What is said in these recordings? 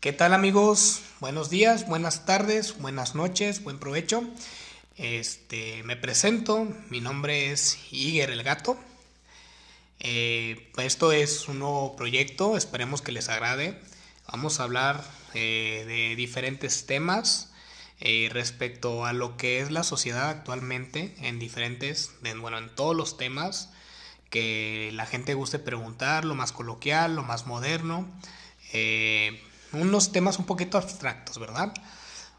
¿Qué tal amigos? Buenos días, buenas tardes, buenas noches, buen provecho. Este, me presento, mi nombre es Iger el Gato. Eh, esto es un nuevo proyecto, esperemos que les agrade. Vamos a hablar eh, de diferentes temas eh, respecto a lo que es la sociedad actualmente en diferentes, bueno, en todos los temas que la gente guste preguntar, lo más coloquial, lo más moderno unos temas un poquito abstractos, ¿verdad?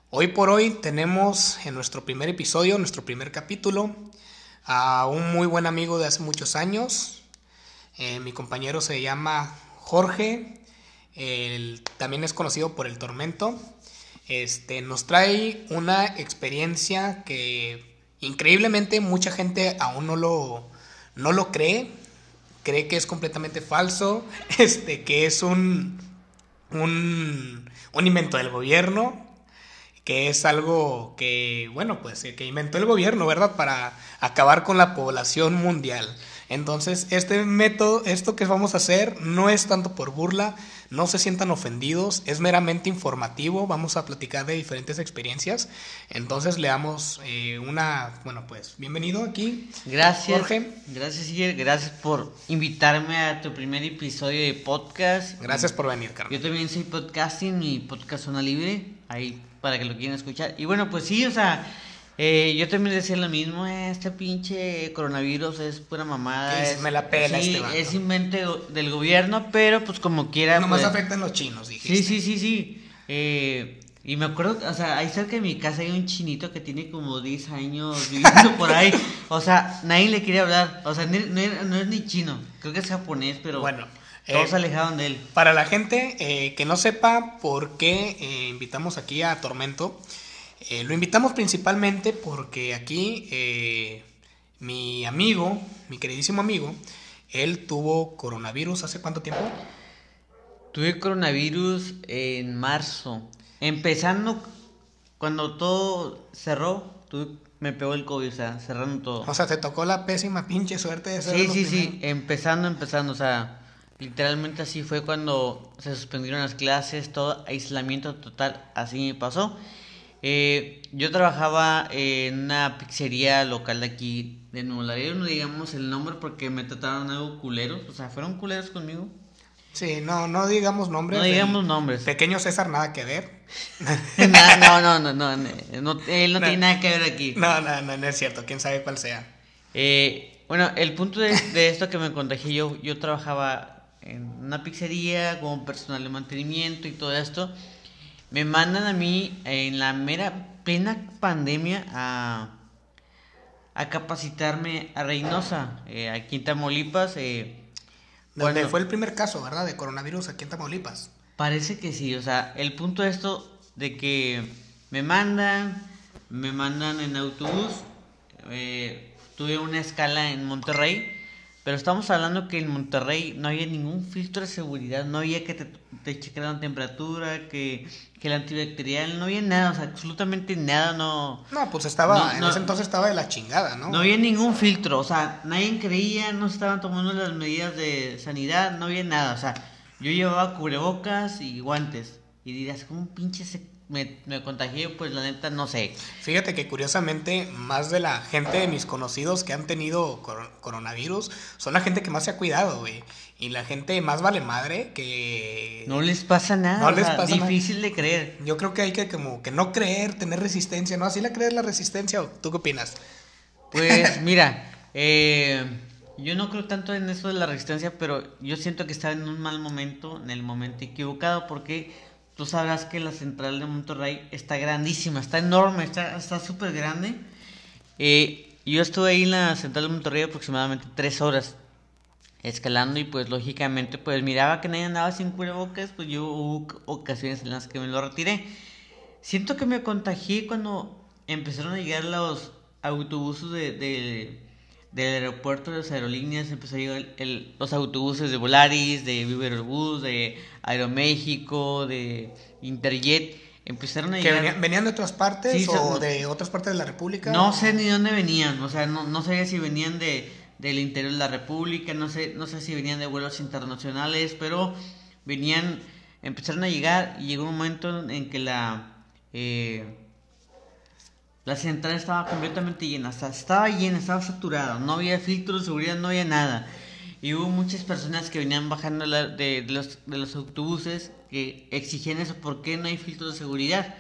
Hoy por hoy tenemos en nuestro primer episodio, nuestro primer capítulo, a un muy buen amigo de hace muchos años. Eh, mi compañero se llama Jorge, también es conocido por el Tormento. Este, nos trae una experiencia que increíblemente mucha gente aún no lo, no lo cree, cree que es completamente falso, este, que es un, un, invento del gobierno, que es algo que, bueno, pues que inventó el gobierno, ¿verdad? Para acabar con la población mundial. Entonces, este método, esto que vamos a hacer, no es tanto por burla, no se sientan ofendidos, es meramente informativo, vamos a platicar de diferentes experiencias. Entonces, le damos eh, una, bueno, pues, bienvenido aquí. Gracias. Jorge. Gracias, Iger, gracias por invitarme a tu primer episodio de podcast. Gracias por venir, Carlos. Yo también soy podcasting, mi podcast Zona Libre, ahí para que lo quieran escuchar. Y bueno, pues sí, o sea... Eh, yo también decía lo mismo, este pinche coronavirus es pura mamada. Es, me la pela sí, este Es invento del gobierno, pero pues como quiera. Nomás pues, afectan los chinos, dijiste. Sí, sí, sí, sí. Eh, y me acuerdo, o sea, ahí cerca de mi casa hay un chinito que tiene como 10 años viviendo por ahí. O sea, nadie le quiere hablar. O sea, no, es ni chino, creo que es japonés, pero bueno, todos eh, alejaron de él. Para la gente eh, que no sepa por qué eh, invitamos aquí a Tormento, eh, lo invitamos principalmente porque aquí eh, mi amigo, mi queridísimo amigo, él tuvo coronavirus hace cuánto tiempo? Tuve coronavirus en marzo. Empezando cuando todo cerró, me pegó el COVID, o sea, cerrando todo. O sea, te tocó la pésima pinche suerte de ser Sí, sí, sí, empezando, empezando, o sea, literalmente así fue cuando se suspendieron las clases, todo aislamiento total, así me pasó. Eh, yo trabajaba en una pizzería local de aquí de Nuevo Laredo, no digamos el nombre porque me trataron algo culeros, o sea, fueron culeros conmigo. Sí, no, no digamos nombres. No digamos nombres. Pequeño César, nada que ver. no, no, no, no, no, él no, tiene nada que ver aquí. No, no, no, no es cierto, quién sabe cuál sea. Eh, bueno, el punto de, de, esto que me contagié, yo, yo trabajaba en una pizzería como personal de mantenimiento y todo esto me mandan a mí en la mera plena pandemia a, a capacitarme a Reynosa, eh, aquí en Tamaulipas. Eh, Donde fue el primer caso, ¿verdad? De coronavirus aquí en Tamaulipas. Parece que sí, o sea, el punto de esto de que me mandan, me mandan en autobús, eh, tuve una escala en Monterrey pero estamos hablando que en Monterrey no había ningún filtro de seguridad, no había que te, te chequearan temperatura, que, que el antibacterial, no había nada, o sea, absolutamente nada, no... No, pues estaba, en ese entonces estaba de la chingada, ¿no? No había ningún filtro, o sea, nadie creía, no estaban tomando las medidas de sanidad, no había nada, o sea, yo llevaba cubrebocas y guantes, y dirás, ¿cómo pinche se me, me, contagié, pues la neta no sé. Fíjate que curiosamente más de la gente de mis conocidos que han tenido coronavirus son la gente que más se ha cuidado, güey. Y la gente más vale madre que... No les pasa nada. No les pasa Difícil de creer. Yo creo que hay que como que no creer, tener resistencia, ¿no? Así la creer la resistencia, ¿o tú qué opinas? Pues mira, eh, yo no creo tanto en eso de la resistencia, pero yo siento que está en un mal momento, en el momento equivocado, porque Tú sabrás que la central de Monterrey está grandísima, está enorme, está súper grande. Eh, yo estuve ahí en la central de Monterrey aproximadamente tres horas escalando y pues lógicamente pues miraba que nadie andaba sin cubrebocas, pues yo hubo ocasiones en las que me lo retiré. Siento que me contagié cuando empezaron a llegar los autobuses de del aeropuerto de las aerolíneas empezó a llegar el, los autobuses de Volaris, de Viva Bus, de Aeroméxico, de Interjet. Empezaron a llegar. Venían, de otras partes o de otras partes de la República? No sé ni dónde venían, o sea, no, no sabía si venían de, del interior de la República, no sé, no sé si venían de vuelos internacionales, pero venían empezaron a llegar y llegó un momento en que la eh, la central estaba completamente llena, o sea, estaba llena, estaba saturada, no había filtro de seguridad, no había nada. Y hubo muchas personas que venían bajando de, los, de los autobuses que exigían eso, ¿por qué no hay filtro de seguridad?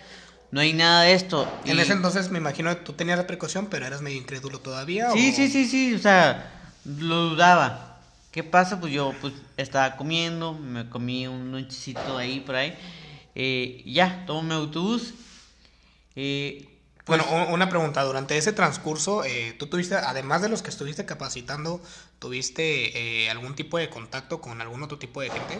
No hay nada de esto. En ese entonces me imagino que tú tenías la precaución, pero eras medio incrédulo todavía. Sí, sí, sí, sí, o sea, lo dudaba. ¿Qué pasa? Pues yo pues estaba comiendo, me comí un lonchecito ahí por ahí. Eh, ya, tomo mi autobús. Eh, bueno, una pregunta, durante ese transcurso, eh, ¿tú tuviste, además de los que estuviste capacitando, tuviste eh, algún tipo de contacto con algún otro tipo de gente?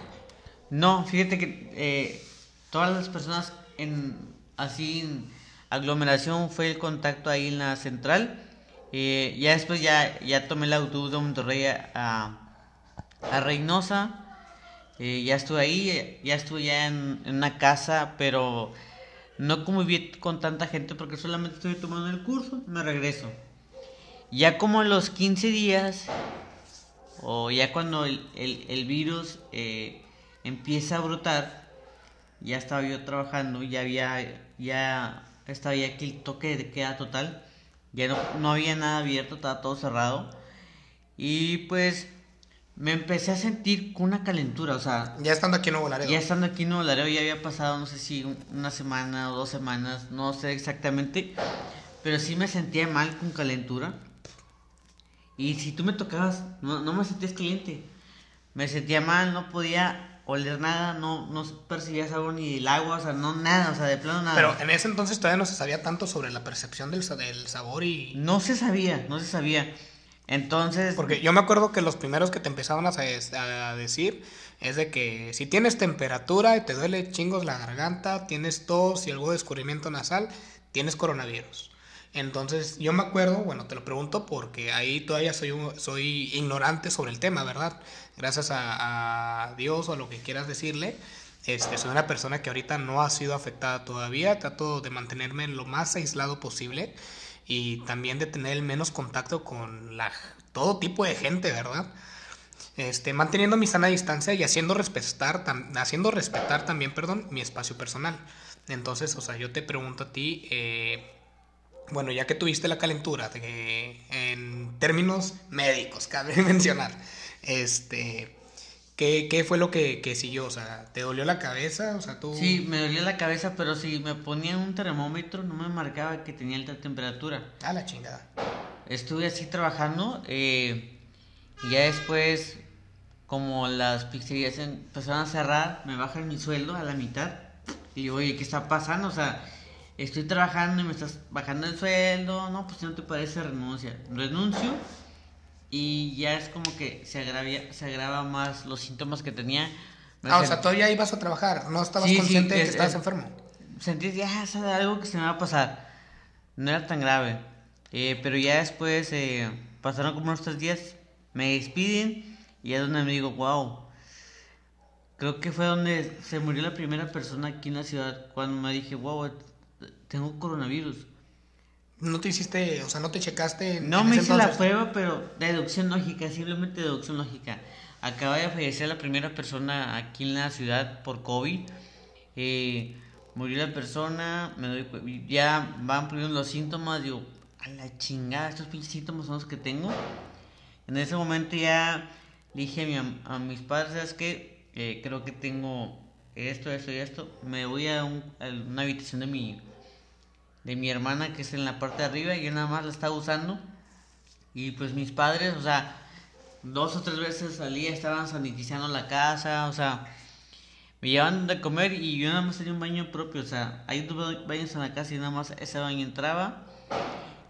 No, fíjate que eh, todas las personas en así en aglomeración fue el contacto ahí en la central. ya después ya, ya tomé el autobús de Monterrey a, a Reynosa. ya estuve ahí, ya estuve ya en una casa, pero no conviví con tanta gente porque solamente estoy tomando el curso, me regreso. Ya como los 15 días, o ya cuando el, virus eh, empieza a brotar, ya estaba yo trabajando, ya había, ya estaba ya aquí el toque de queda total, ya no, no había nada abierto, estaba todo cerrado. Y pues me empecé a sentir con una calentura, o sea... Ya estando aquí en Nuevo Laredo. Ya estando aquí en Nuevo Laredo, ya había pasado, no sé si una semana o dos semanas, no sé exactamente, pero sí me sentía mal con calentura. Y si tú me tocabas, no, no me sentías caliente. Me sentía mal, no podía oler nada, no, no percibía sabor ni del agua, o sea, no nada, o sea, de plano nada. Pero en ese entonces todavía no se sabía tanto sobre la percepción del, del sabor y... No se sabía, no se sabía. Entonces... Porque yo me acuerdo que los primeros que te empezaban a, decir es de que si tienes temperatura y te duele chingos la garganta, tienes tos y algo de nasal, tienes coronavirus. Entonces yo me acuerdo, bueno, te lo pregunto porque ahí todavía soy, soy ignorante sobre el tema, ¿verdad? Gracias a, Dios o a lo que quieras decirle. Este, soy una persona que ahorita no ha sido afectada todavía, trato de mantenerme lo más aislado posible y también de tener el menos contacto con todo tipo de gente, ¿verdad? Este, manteniendo mi sana distancia y haciendo respetar, haciendo respetar también, perdón, mi espacio personal. Entonces, o sea, yo te pregunto a ti, eh, bueno, ya que tuviste la calentura, en términos médicos, cabe mencionar, este, ¿Qué, fue lo que, que, siguió? O sea, ¿te dolió la cabeza? O sea, tú... Sí, me dolía la cabeza, pero si me ponía un termómetro no me marcaba que tenía alta temperatura. Ah, la chingada. Estuve así trabajando eh, y ya después, como las pizzerías empezaron a cerrar, me bajan mi sueldo a la mitad. Y yo, oye, ¿qué está pasando? O sea, estoy trabajando y me estás bajando el sueldo. No, pues si no te parece, renuncia. Renuncio y ya es como que se agravia, se agrava más los síntomas que tenía. ah, o sea, todavía ibas a trabajar, no estabas consciente de que estabas enfermo. Sentí ya, es algo que se me va a pasar. No era tan grave. Eh, pero ya después eh, pasaron como unos tres días, me despiden y es donde me digo, wow. Creo que fue donde se murió la primera persona aquí en la ciudad cuando me dije, wow, tengo coronavirus. No te hiciste, o sea, no te checaste. No me hice la prueba, pero deducción lógica, simplemente deducción lógica. Acaba de fallecer la primera persona aquí en la ciudad por COVID. Eh, murió la persona, me doy, ya van poniendo los síntomas, digo, a la chingada, estos pinches síntomas son los que tengo. En ese momento ya le dije a, mis padres, ¿sabes qué? Eh, creo que tengo esto, esto y esto. Me voy a una habitación de mi de mi hermana que es en la parte de arriba y yo nada más la estaba usando. Y pues mis padres, o sea, dos o tres veces salía, estaban sanitizando la casa, o sea, me llevaban de comer y yo nada más tenía un baño propio, o sea, hay dos baños en la casa y nada más ese baño entraba.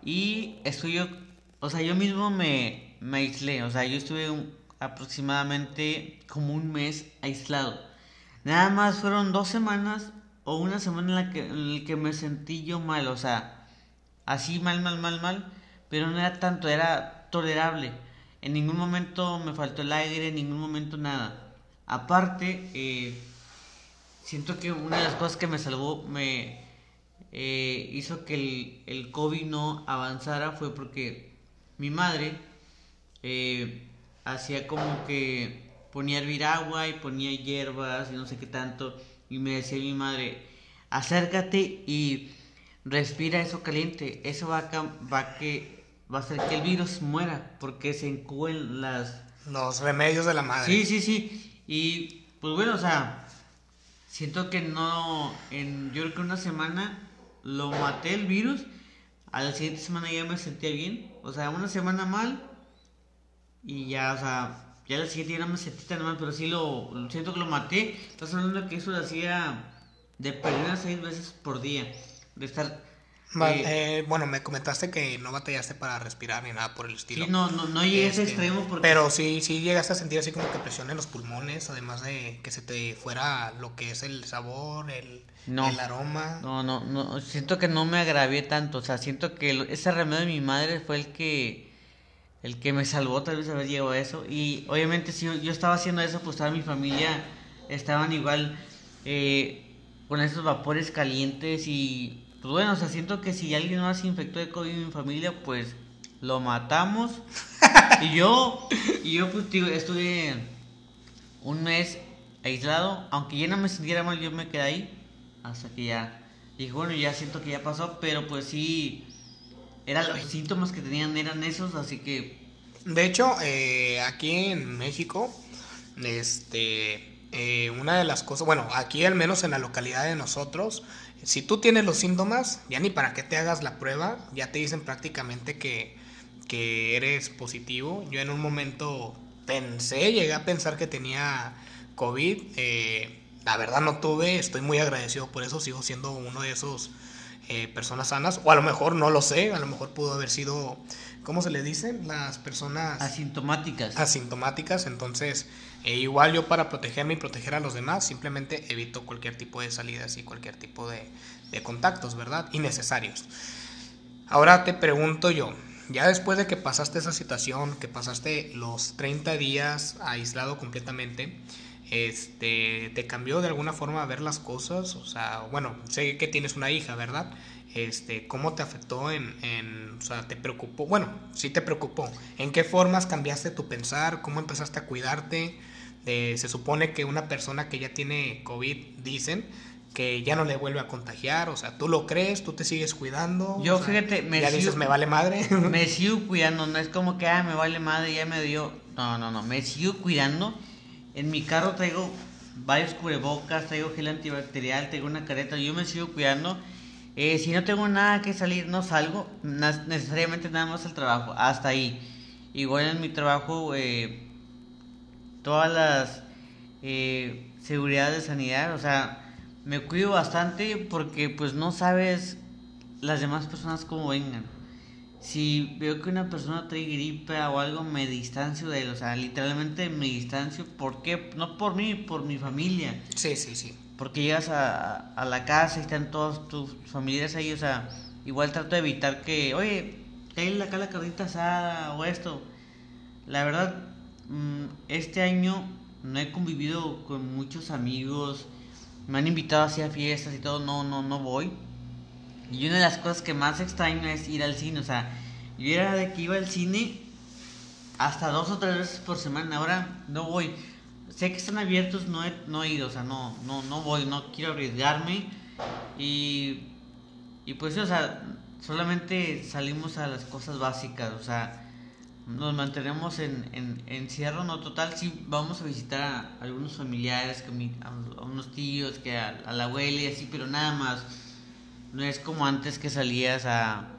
Y estoy yo, o sea, yo mismo me, me aislé, o sea, yo estuve aproximadamente como un mes aislado. Nada más fueron dos semanas o una semana en la que, en que me sentí yo mal, o sea, así mal, mal, mal, mal, pero no era tanto, era tolerable. En ningún momento me faltó el aire, en ningún momento nada. Aparte, eh, siento que una de las cosas que me salvó, me eh, hizo que el, el, COVID no avanzara fue porque mi madre eh, hacía como que ponía a hervir agua y ponía hierbas y no sé qué tanto. Y me decía mi madre, acércate y respira eso caliente. Eso va a, va que, va a hacer que el virus muera porque se encuben las... Los remedios de la madre. Sí, sí, sí. Y pues bueno, o sea, siento que no, en, yo creo que una semana lo maté el virus. A la siguiente semana ya me sentía bien. O sea, una semana mal. Y ya, o sea, ya la siguiente ya no me sentí tan mal, pero sí lo, siento que lo maté. Estás hablando que eso lo hacía de perder seis veces por día. De estar eh, eh, bueno, me comentaste que no batallaste para respirar ni nada por el estilo. Sí, no, no, no llegué a ese este, extremo porque... Pero sí, sí llegaste a sentir así como que presión en los pulmones, además de que se te fuera lo que es el sabor, el, el aroma. No, no, no, siento que no me agravié tanto, o sea, siento que ese remedio de mi madre fue el que el que me salvó, tal vez haber llegado a eso. Y obviamente si yo, estaba haciendo eso, pues toda mi familia estaban igual eh, con esos vapores calientes y pues bueno, o sea, siento que si alguien más se infectó de COVID en mi familia, pues lo matamos. y yo, y yo pues tío, estuve un mes aislado, aunque ya no me sintiera mal, yo me quedé ahí hasta que ya dije, bueno, ya siento que ya pasó, pero pues sí, eran los síntomas que tenían eran esos, así que... De hecho, eh, aquí en México, este, eh, una de las cosas, bueno, aquí al menos en la localidad de nosotros, si tú tienes los síntomas, ya ni para que te hagas la prueba, ya te dicen prácticamente que, que eres positivo. Yo en un momento pensé, llegué a pensar que tenía COVID. Eh, la verdad no tuve, estoy muy agradecido por eso, sigo siendo uno de esos eh, personas sanas. O a lo mejor no lo sé, a lo mejor pudo haber sido, ¿cómo se le dice? Las personas... Asintomáticas. Asintomáticas, entonces e igual yo para protegerme y proteger a los demás simplemente evito cualquier tipo de salidas y cualquier tipo de, contactos, ¿verdad? Innecesarios. Ahora te pregunto yo, ya después de que pasaste esa situación, que pasaste los 30 días aislado completamente, este, ¿te cambió de alguna forma a ver las cosas? O sea, bueno, sé que tienes una hija, ¿verdad? Este, ¿Cómo te afectó en, en, o sea, te preocupó? Bueno, sí te preocupó. ¿En qué formas cambiaste tu pensar? ¿Cómo empezaste a cuidarte? se supone que una persona que ya tiene COVID, dicen, que ya no le vuelve a contagiar, o sea, tú lo crees, tú te sigues cuidando. Yo fíjate, me ya dices, me vale madre. Me sigo cuidando, no es como que, ah, me vale madre, ya me dio. No, no, no, me sigo cuidando. En mi carro traigo varios cubrebocas, traigo gel antibacterial, traigo una careta, yo me sigo cuidando. Eh, si no tengo nada que salir, no salgo, necesariamente nada más al trabajo, hasta ahí. Igual en mi trabajo, eh, todas las eh, seguridades de sanidad, o sea, me cuido bastante porque pues no sabes las demás personas cómo vengan. Si veo que una persona trae gripe o algo, me distancio de él, o sea, literalmente me distancio, ¿por qué? No por mí, por mi familia. Sí, sí, sí. Porque llegas a, a la casa y están todos tus familiares ahí, o sea, igual trato de evitar que, oye, cae acá la carnita asada o esto. La verdad, Mm, este año no he convivido con muchos amigos. Me han invitado así a fiestas y todo. No, no, no voy. Y una de las cosas que más extraño es ir al cine. O sea, yo era de que iba al cine hasta dos o tres veces por semana. Ahora no voy. Sé que están abiertos, no he, no ido. O sea, no, no, no voy. No quiero arriesgarme. Y, y pues, o sea, solamente salimos a las cosas básicas. O sea, nos mantenemos en, en, encierro, no total, sí vamos a visitar a algunos familiares, a, unos tíos, que a, la abuela y así, pero nada más. No es como antes que salías a,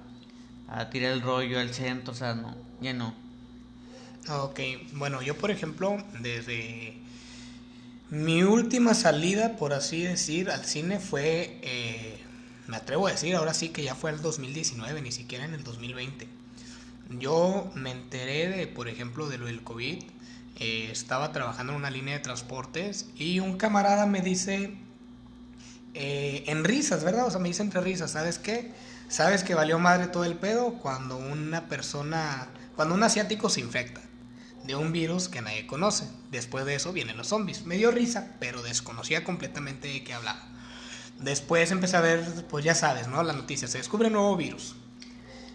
a tirar el rollo al centro, o sea, no, ya no. Ok, bueno, yo por ejemplo, desde mi última salida, por así decir, al cine fue, eh, me atrevo a decir, ahora sí que ya fue el 2019, ni siquiera en el 2020 yo me enteré de, por ejemplo, de lo del COVID. Eh, estaba trabajando en una línea de transportes y un camarada me dice, eh, en risas, ¿verdad? O sea, me dice entre risas, ¿sabes qué? ¿Sabes que valió madre todo el pedo cuando una persona, cuando un asiático se infecta de un virus que nadie conoce? Después de eso vienen los zombies. Me dio risa, pero desconocía completamente de qué hablaba. Después empecé a ver, pues ya sabes, ¿no? La noticia, se descubre un nuevo virus.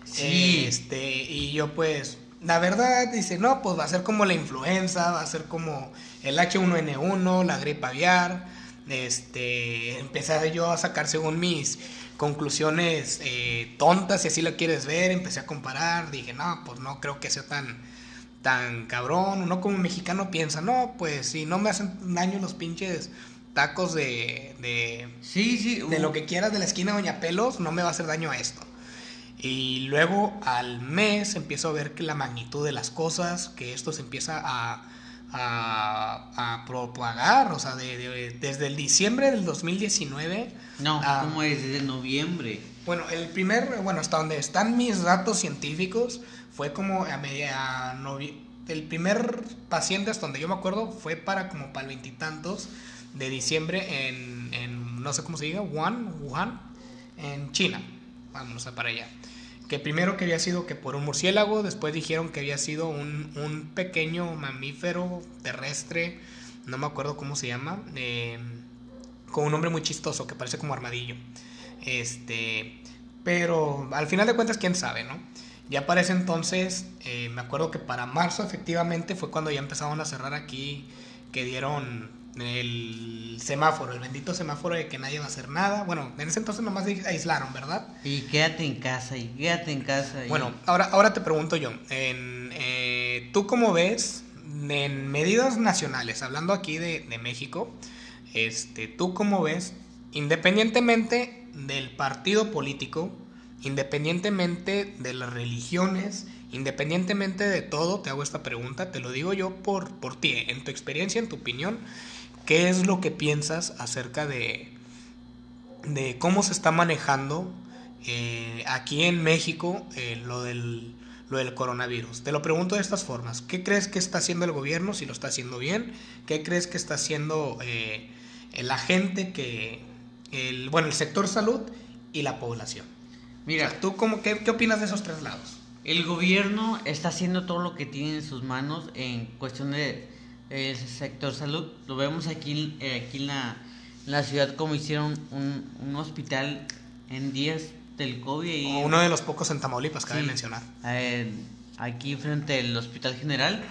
Sí. Este, y yo pues, la verdad, dice, no, pues va a ser como la influenza, va a ser como el H1N1, la gripe aviar. Este, empecé yo a sacar según mis conclusiones eh, tontas, si así lo quieres ver, empecé a comparar, dije, no, pues no creo que sea tan, tan cabrón, uno como mexicano piensa, no, pues si no me hacen daño los pinches tacos de, de, sí, sí, de lo que quieras de la esquina Doña Pelos, no me va a hacer daño a esto. Y luego al mes empiezo a ver que la magnitud de las cosas, que esto se empieza a, a, propagar, o sea, desde el diciembre del 2019. No, ¿cómo es? Desde noviembre. Bueno, el primer, bueno, hasta donde están mis datos científicos, fue como a media El primer paciente, hasta donde yo me acuerdo, fue para como para el veintitantos de diciembre en, en, no sé cómo se diga, Wuhan, Wuhan, en China. Vámonos a para allá que primero que había sido que por un murciélago, después dijeron que había sido un, un pequeño mamífero terrestre, no me acuerdo cómo se llama, eh, con un nombre muy chistoso que parece como armadillo. Este, pero al final de cuentas, quién sabe, ¿no? Ya para ese entonces, eh, me acuerdo que para marzo efectivamente fue cuando ya empezaron a cerrar aquí, que dieron el semáforo, el bendito semáforo de que nadie va a hacer nada. Bueno, en ese entonces nomás aislaron, ¿verdad? Y quédate en casa, y quédate en casa. Bueno, ahora, ahora te pregunto yo, en, eh, ¿tú cómo ves en medidas nacionales, hablando aquí de, de, México, este, ¿tú cómo ves, independientemente del partido político, independientemente de las religiones, independientemente de todo, te hago esta pregunta, te lo digo yo por, por ti, en tu experiencia, en tu opinión, ¿Qué es lo que piensas acerca de, de cómo se está manejando eh, aquí en México eh, lo, del, lo del coronavirus? Te lo pregunto de estas formas. ¿Qué crees que está haciendo el gobierno si lo está haciendo bien? ¿Qué crees que está haciendo eh, la gente que, el, bueno, el sector salud y la población? Mira, ¿tú cómo, qué, qué opinas de esos tres lados? El gobierno está haciendo todo lo que tiene en sus manos en cuestión de el sector salud. Lo vemos aquí, eh, aquí en la, la, ciudad como hicieron un, un, hospital en días del COVID. Y, uno de los pocos en Tamaulipas, cabe mencionar. Eh, aquí frente al Hospital General.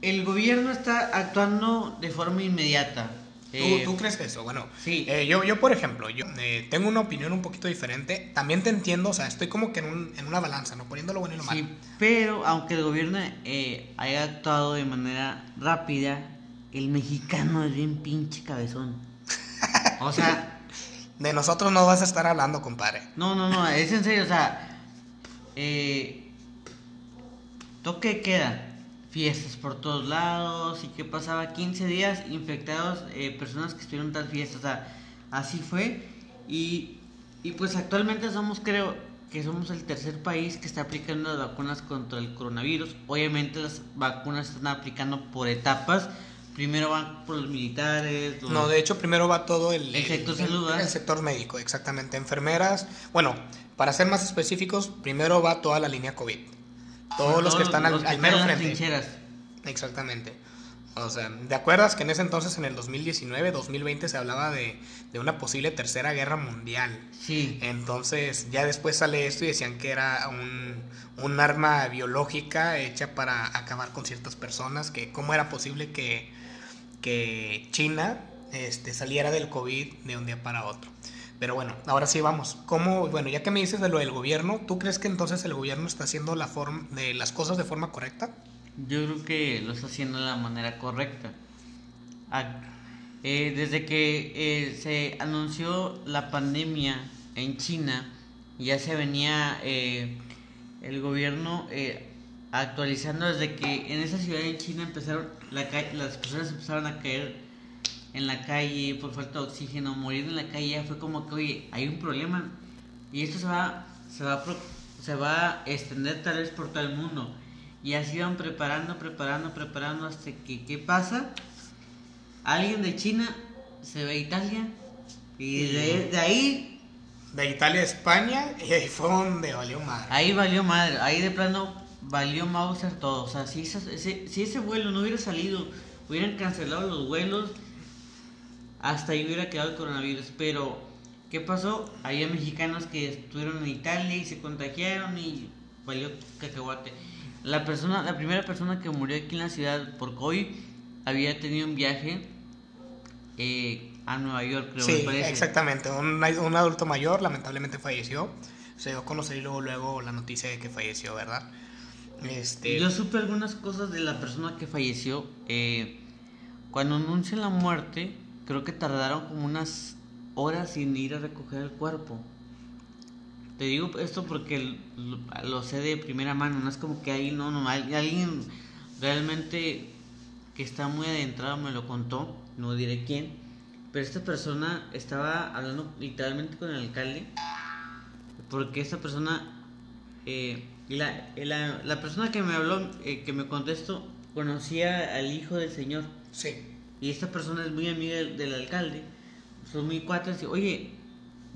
El gobierno está actuando de forma inmediata. ¿Tú, ¿Tú, crees eso? Bueno, sí. Eh, yo, yo, por ejemplo, yo eh, tengo una opinión un poquito diferente. También te entiendo, o sea, estoy como que en, un, en una balanza, ¿no? Poniendo lo bueno y lo malo. Sí, pero aunque el gobierno eh, haya actuado de manera rápida, el mexicano es bien pinche cabezón. O sea... de nosotros no vas a estar hablando, compadre. No, no, no, es en serio, o sea... Eh, toque queda fiestas por todos lados y que pasaba 15 días infectados eh, personas que estuvieron en tal fiestas. O sea, así fue. Y, y pues actualmente somos, creo que somos el tercer país que está aplicando las vacunas contra el coronavirus. Obviamente las vacunas están aplicando por etapas. Primero van por los militares. No, de hecho primero va todo el, el sector salud. El, el, sector médico, exactamente. Enfermeras. Bueno, para ser más específicos, primero va toda la línea COVID. Todos los que están al, mero frente. Exactamente. O sea, ¿te acuerdas que en ese entonces, en el 2019, 2020, se hablaba de, una posible tercera guerra mundial? Sí. Entonces, ya después sale esto y decían que era un, un arma biológica hecha para acabar con ciertas personas, que cómo era posible que, que China este, saliera del COVID de un día para otro. Pero bueno, ahora sí vamos. ¿Cómo, bueno, ya que me dices de lo del gobierno, ¿tú crees que entonces el gobierno está haciendo la forma de las cosas de forma correcta? Yo creo que lo está haciendo de la manera correcta. Eh, desde que eh, se anunció la pandemia en China, ya se venía eh, el gobierno actualizando desde que en esa ciudad de China empezaron la, las personas empezaron a caer en la calle por falta de oxígeno, morir en la calle, fue como que, oye, hay un problema y esto se va, se va, se va a extender tal vez por todo el mundo. Y así van preparando, preparando, preparando hasta que, ¿qué pasa? Alguien de China se ve a Italia y de, ahí... De Italia a España y ahí fue donde valió madre. Ahí valió madre, ahí de plano valió Mauser todo. O sea, si ese, si ese vuelo no hubiera salido, hubieran cancelado los vuelos hasta ahí hubiera quedado el coronavirus. Pero, ¿qué pasó? Había mexicanos que estuvieron en Italia y se contagiaron y valió cacahuate. La persona, la primera persona que murió aquí en la ciudad por COVID había tenido un viaje eh, a Nueva York, creo. Sí, exactamente. Un, un, adulto mayor lamentablemente falleció. Se dio a conocer luego, luego la noticia de que falleció, ¿verdad? Este... Yo supe algunas cosas de la persona que falleció. Eh, cuando anuncian la muerte, creo que tardaron como unas horas sin ir a recoger el cuerpo. Te digo esto porque lo, sé de primera mano, no es como que ahí no, no, alguien realmente que está muy adentrado me lo contó, no diré quién, pero esta persona estaba hablando literalmente con el alcalde, porque esta persona, eh, la, la, la, persona que me habló, eh, que me contestó, conocía al hijo del señor. Sí. Y esta persona es muy amiga del, alcalde, son muy cuatro, y oye,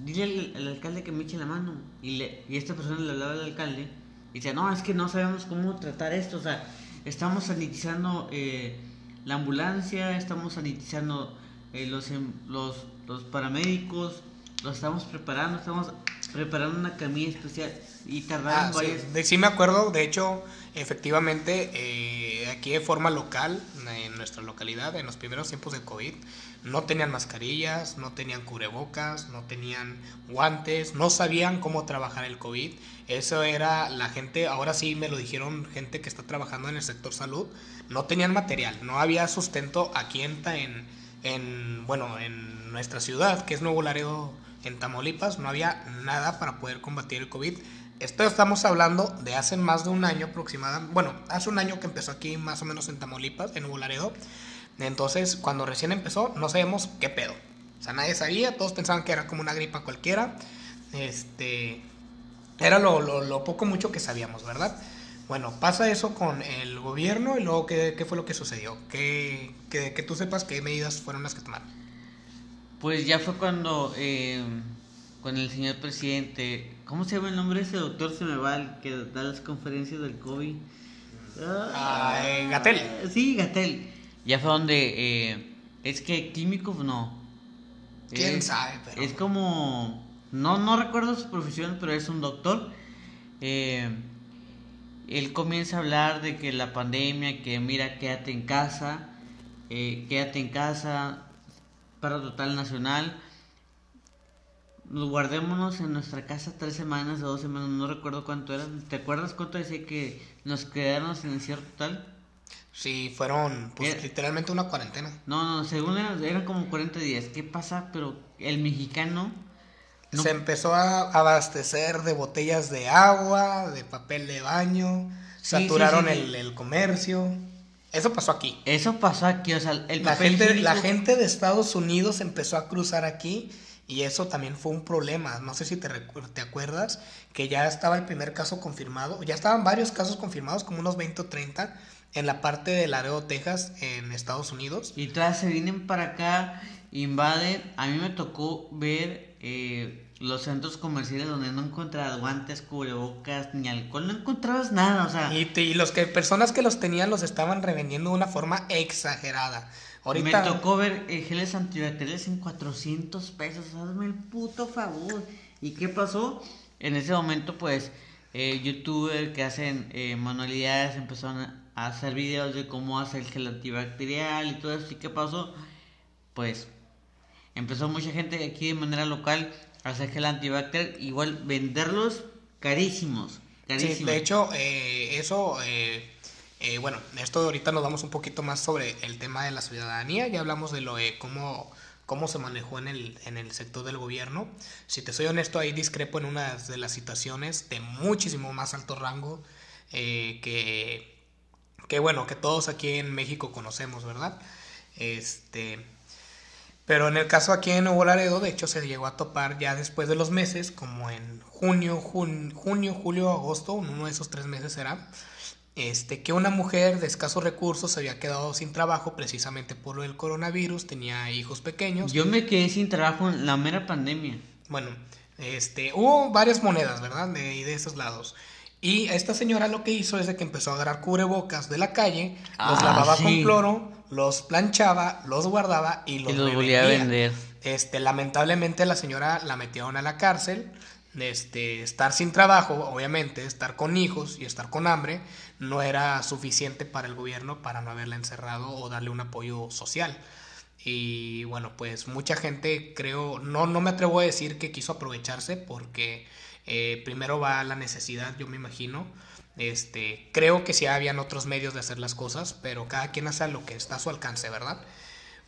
dile al, alcalde que me eche la mano. Y, le, y esta persona le hablaba al alcalde y dice, no, es que no sabemos cómo tratar esto, o sea, estamos sanitizando eh, la ambulancia, estamos sanitizando eh, los, em, los, los paramédicos, lo estamos preparando, estamos preparando una camilla especial y tardaron ah, Sí. sí. me acuerdo, de hecho, efectivamente, eh, aquí de forma local, en nuestra localidad, en los primeros tiempos de COVID, no tenían mascarillas, no tenían cubrebocas, no tenían guantes, no sabían cómo trabajar el COVID. Eso era la gente, ahora sí me lo dijeron gente que está trabajando en el sector salud, no tenían material, no había sustento aquí en, en, en bueno, en nuestra ciudad, que es Nuevo Laredo, en Tamaulipas, no había nada para poder combatir el COVID. Esto estamos hablando de hace más de un año aproximadamente, bueno, hace un año que empezó aquí más o menos en Tamaulipas, en Nuevo. Entonces, cuando recién empezó, no sabemos qué pedo. O sea, nadie sabía, todos pensaban que era como una gripa cualquiera. Este, era lo, lo, poco mucho que sabíamos, ¿verdad? Bueno, pasa eso con el gobierno y luego, ¿qué, qué fue lo que sucedió? Que, que, que, tú sepas qué medidas fueron las que tomaron. Pues ya fue cuando, eh, con el señor presidente, ¿cómo se llama el nombre de ese doctor? Se me va, el que da las conferencias del COVID. Ah, Gatel. Sí, Gatel ya fue donde eh, es que químico no. ¿Quién sabe? Pero... Es como, no, no recuerdo su profesión, pero es un doctor. Eh, él comienza a hablar de que la pandemia, que mira, quédate en casa, eh, quédate en casa, para total nacional. Guardémonos en nuestra casa tres semanas o dos semanas, no recuerdo cuánto eran. ¿Te acuerdas cuánto decía que nos quedáramos en encierro total? Sí, fueron pues, eh, literalmente una cuarentena. No, no, según eran, como 40 días. ¿Qué pasa? Pero el mexicano... Se empezó a abastecer de botellas de agua, de papel de baño, saturaron el, comercio. Eso pasó aquí. Eso pasó aquí, o sea, el la gente, la gente de Estados Unidos empezó a cruzar aquí y eso también fue un problema. No sé si te, te acuerdas que ya estaba el primer caso confirmado, ya estaban varios casos confirmados, como unos 20 o 30 en la parte de Laredo, Texas, en Estados Unidos. Y todas se vienen para acá, invaden. A mí me tocó ver eh, los centros comerciales donde no encontrabas guantes, cubrebocas, ni alcohol, no encontrabas nada, o sea. Y, y los que personas que los tenían los estaban revendiendo de una forma exagerada. Ahorita... Me tocó ver eh, geles antibacteriales en 400 pesos, hazme el puto favor. ¿Y qué pasó? En ese momento, pues, eh, youtubers que hacen eh, manualidades empezaron a hacer videos de cómo hacer el gel antibacterial y todo eso. ¿Y qué pasó? Pues empezó mucha gente aquí de manera local a hacer gel antibacterial, igual venderlos carísimos. carísimos. Sí, de hecho, eh, eso, eh, eh, bueno, esto ahorita nos vamos un poquito más sobre el tema de la ciudadanía, ya hablamos de lo de cómo cómo se manejó en el, en el sector del gobierno. Si te soy honesto, ahí discrepo en una de las situaciones de muchísimo más alto rango que, que bueno, que todos aquí en México conocemos, ¿verdad? Este, pero en el caso aquí en Nuevo Laredo, de hecho, se llegó a topar ya después de los meses, como en junio, junio, julio, agosto, uno de esos tres meses era, este, que una mujer de escasos recursos se había quedado sin trabajo precisamente por lo del coronavirus, tenía hijos pequeños. Yo me quedé sin trabajo en la mera pandemia. Bueno, este, hubo varias monedas, ¿verdad? De, de esos lados. Y esta señora lo que hizo es de que empezó a agarrar cubrebocas de la calle, los ah, lavaba con cloro, los planchaba, los guardaba y los, volvía a vender. Este, lamentablemente la señora la metieron a la cárcel, este, estar sin trabajo, obviamente, estar con hijos y estar con hambre, no era suficiente para el gobierno para no haberla encerrado o darle un apoyo social. Y bueno, pues mucha gente creo, no, no me atrevo a decir que quiso aprovecharse porque eh, primero va la necesidad, yo me imagino. Este, creo que sí habían otros medios de hacer las cosas, pero cada quien hace lo que está a su alcance, ¿verdad?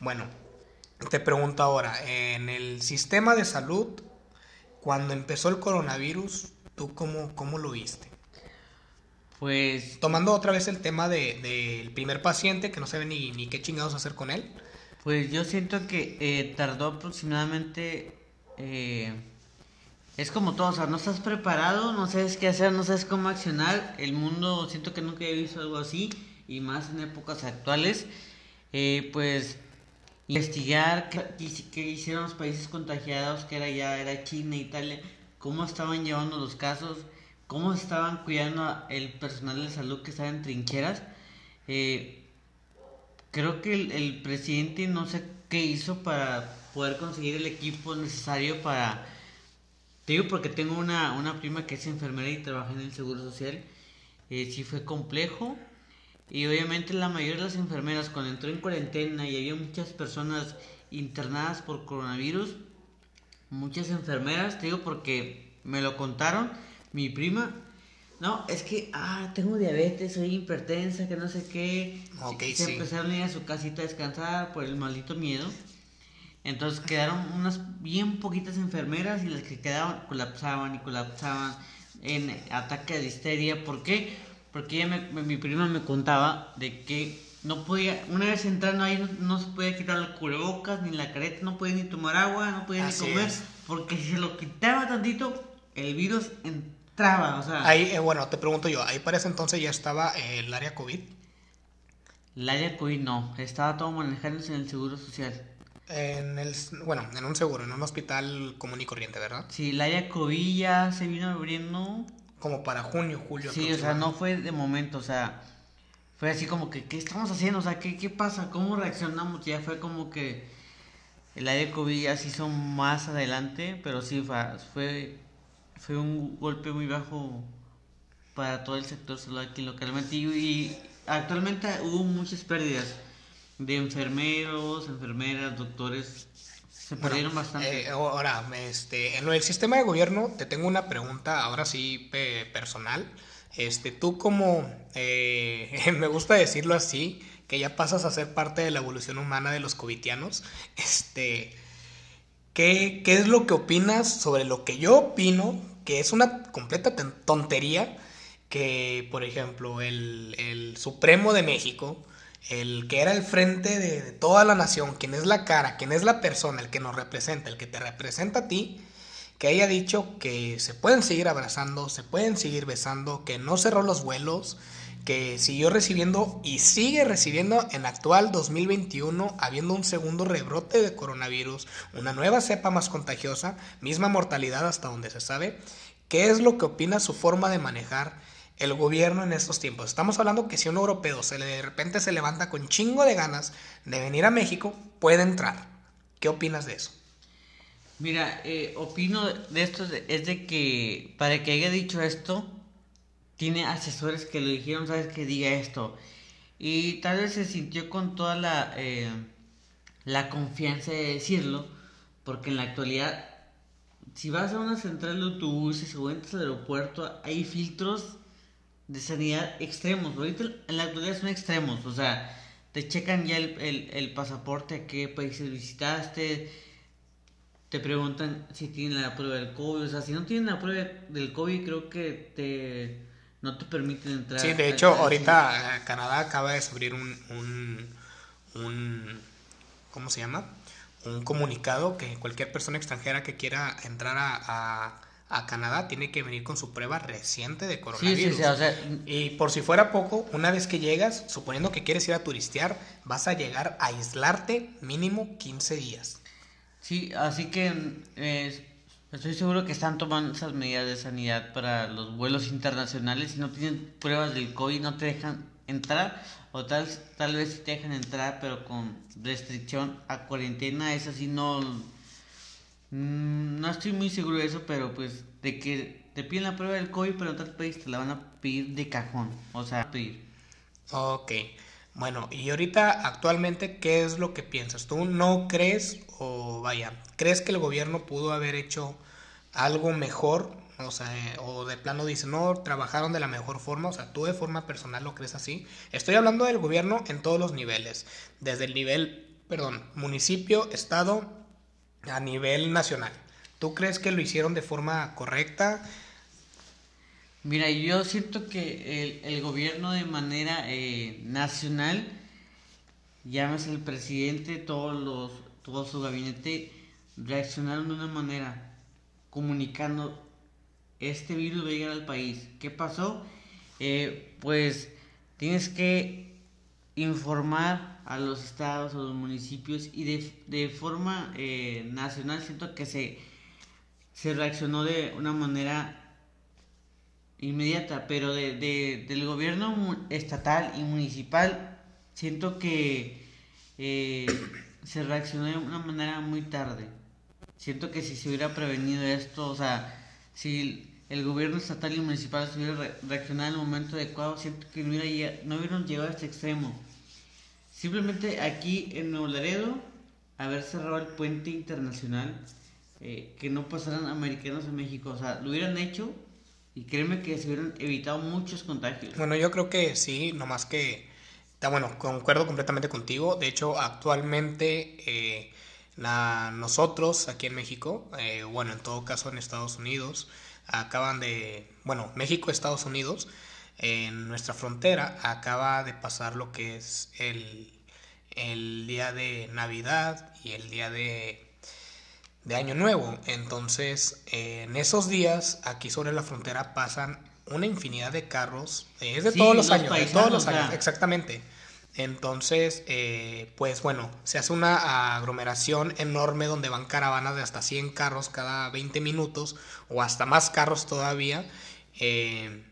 Bueno, te pregunto ahora, en el sistema de salud, cuando empezó el coronavirus, ¿tú cómo, cómo lo viste? Pues... Tomando otra vez el tema del de, primer paciente, que no sabe ni, ni qué chingados hacer con él. Pues yo siento que eh, tardó aproximadamente... Eh, es como todo, o sea, no estás preparado, no sabes qué hacer, no sabes cómo accionar. El mundo, siento que nunca he visto algo así, y más en épocas actuales. Eh, pues investigar qué, hicieron los países contagiados, que era ya era China, Italia, cómo estaban llevando los casos, cómo estaban cuidando el personal de salud que estaba en trincheras. Eh, creo que el, el, presidente no sé qué hizo para poder conseguir el equipo necesario para te digo porque tengo una, una prima que es enfermera y trabaja en el Seguro Social. Eh, sí fue complejo. Y obviamente la mayoría de las enfermeras cuando entró en cuarentena y había muchas personas internadas por coronavirus, muchas enfermeras, te digo porque me lo contaron, mi prima, no, es que, ah, tengo diabetes, soy hipertensa, que no sé qué. Okay, se empezaron a ir a su casita a descansar por el maldito miedo. Entonces quedaron unas bien poquitas enfermeras y las que quedaban colapsaban y colapsaban en ataque de histeria. ¿Por qué? Porque ella mi prima me contaba de que no podía, una vez entrando ahí no, se podía quitar el cubrebocas ni la careta, no podía ni tomar agua, no podía ni comer, porque si se lo quitaba tantito, el virus entraba, o sea... Ahí, eh, bueno, te pregunto yo, ahí para ese entonces ya estaba el área COVID. El área COVID no, estaba todo manejándose en el Seguro Social. En el, bueno, en un seguro, en un hospital común y corriente, ¿verdad? Sí, la Yacovilla se vino abriendo. Como para junio, julio. Sí, o sea, no fue de momento, o sea, fue así como que, ¿qué estamos haciendo? O sea, ¿qué, qué pasa? ¿Cómo reaccionamos? Ya fue como que el área COVID ya se hizo más adelante, pero sí, fue, fue un golpe muy bajo para todo el sector salud aquí localmente y, y actualmente hubo muchas pérdidas de enfermeros, enfermeras, doctores. Se perdieron bastante. Eh, ahora, este, en el sistema de gobierno te tengo una pregunta, ahora sí personal. Este, tú como, eh, me gusta decirlo así, que ya pasas a ser parte de la evolución humana de los covitianos, este, ¿qué, ¿qué es lo que opinas sobre lo que yo opino, que es una completa tontería, que, por ejemplo, el, el Supremo de México, el que era el frente de, toda la nación, quien es la cara, quien es la persona, el que nos representa, el que te representa a ti, que haya dicho que se pueden seguir abrazando, se pueden seguir besando, que no cerró los vuelos, que siguió recibiendo y sigue recibiendo en actual 2021, habiendo un segundo rebrote de coronavirus, una nueva cepa más contagiosa, misma mortalidad hasta donde se sabe. ¿Qué es lo que opina su forma de manejar el gobierno en estos tiempos. Estamos hablando que si un europeo se le, de repente se levanta con chingo de ganas de venir a México, puede entrar. ¿Qué opinas de eso? Mira, eh, opino de esto es de que para que haya dicho esto, tiene asesores que lo dijeron, sabes que diga esto. Y tal vez se sintió con toda la, eh, la confianza de decirlo, porque en la actualidad, si vas a una central de autobuses o entras al aeropuerto, hay filtros de sanidad extremos. Ahorita en la actualidad son extremos, o sea, te checan ya el, el, pasaporte, a qué países visitaste, te preguntan si tienen la prueba del COVID, o sea, si no tienen la prueba del COVID, creo que te no te permiten entrar. Sí, de hecho, ahorita eh, Canadá acaba de subir un, un, un, ¿cómo se llama? Un comunicado que cualquier persona extranjera que quiera entrar a a Canadá tiene que venir con su prueba reciente de coronavirus. Sí, sí, o sea, y por si fuera poco, una vez que llegas, suponiendo que quieres ir a turistear, vas a llegar a aislarte mínimo 15 días. Sí, así que eh, estoy seguro que están tomando esas medidas de sanidad para los vuelos internacionales. Si no tienen pruebas del COVID, no te dejan entrar. O tal, tal vez te dejan entrar, pero con restricción a cuarentena. Es así, no Mm, no estoy muy seguro de eso, pero pues de que te piden la prueba del COVID, pero en otro país te la van a pedir de cajón. O sea, pedir. Ok. Bueno, y ahorita actualmente, ¿qué es lo que piensas? ¿Tú no crees o vaya, crees que el gobierno pudo haber hecho algo mejor? O sea, o de plano dice, no, trabajaron de la mejor forma, o sea, tú de forma personal lo crees así. Estoy hablando del gobierno en todos los niveles, desde el nivel, perdón, municipio, estado, a nivel nacional. ¿Tú crees que lo hicieron de forma correcta? Mira, yo siento que el, gobierno de manera eh, nacional, llámese el presidente, todos los, todo su gabinete, reaccionaron de una manera, comunicando, este virus va a llegar al país. ¿Qué pasó? Eh, pues tienes que informar a los estados, a los municipios y de, de forma eh, nacional siento que se, se reaccionó de una manera inmediata, pero de, de, del gobierno estatal y municipal siento que eh, se reaccionó de una manera muy tarde. Siento que si se hubiera prevenido esto, o sea, si el gobierno estatal y municipal se hubiera reaccionado en el momento adecuado, siento que no, hubiera, no hubieran llegado a este extremo. Simplemente aquí en Nuevo Laredo, haber cerrado el puente internacional, eh, que no pasaran americanos a México, o sea, lo hubieran hecho y créeme que se hubieran evitado muchos contagios. Bueno, yo creo que sí, nomás que, bueno, concuerdo completamente contigo. De hecho, actualmente eh, nosotros aquí en México, eh, bueno, en todo caso en Estados Unidos, acaban de, bueno, México, Estados Unidos, en nuestra frontera acaba de pasar lo que es el, el día de Navidad y el día de de Año Nuevo. Entonces, en esos días, aquí sobre la frontera pasan una infinidad de carros. es de todos los, años, de todos los años, exactamente. Entonces, eh, pues bueno, se hace una aglomeración enorme donde van caravanas de hasta 100 carros cada 20 minutos o hasta más carros todavía eh,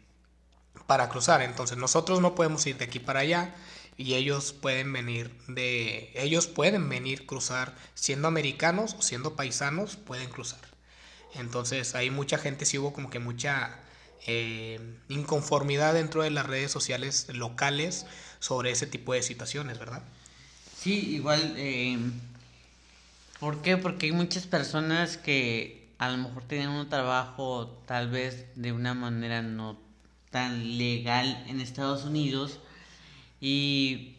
para cruzar. Entonces, nosotros no podemos ir de aquí para allá y ellos pueden venir de ellos pueden venir cruzar siendo americanos o siendo paisanos pueden cruzar entonces hay mucha gente sí hubo como que mucha eh, inconformidad dentro de las redes sociales locales sobre ese tipo de situaciones verdad sí igual eh, ¿por qué? porque hay muchas personas que a lo mejor tienen un trabajo tal vez de una manera no tan legal en Estados Unidos y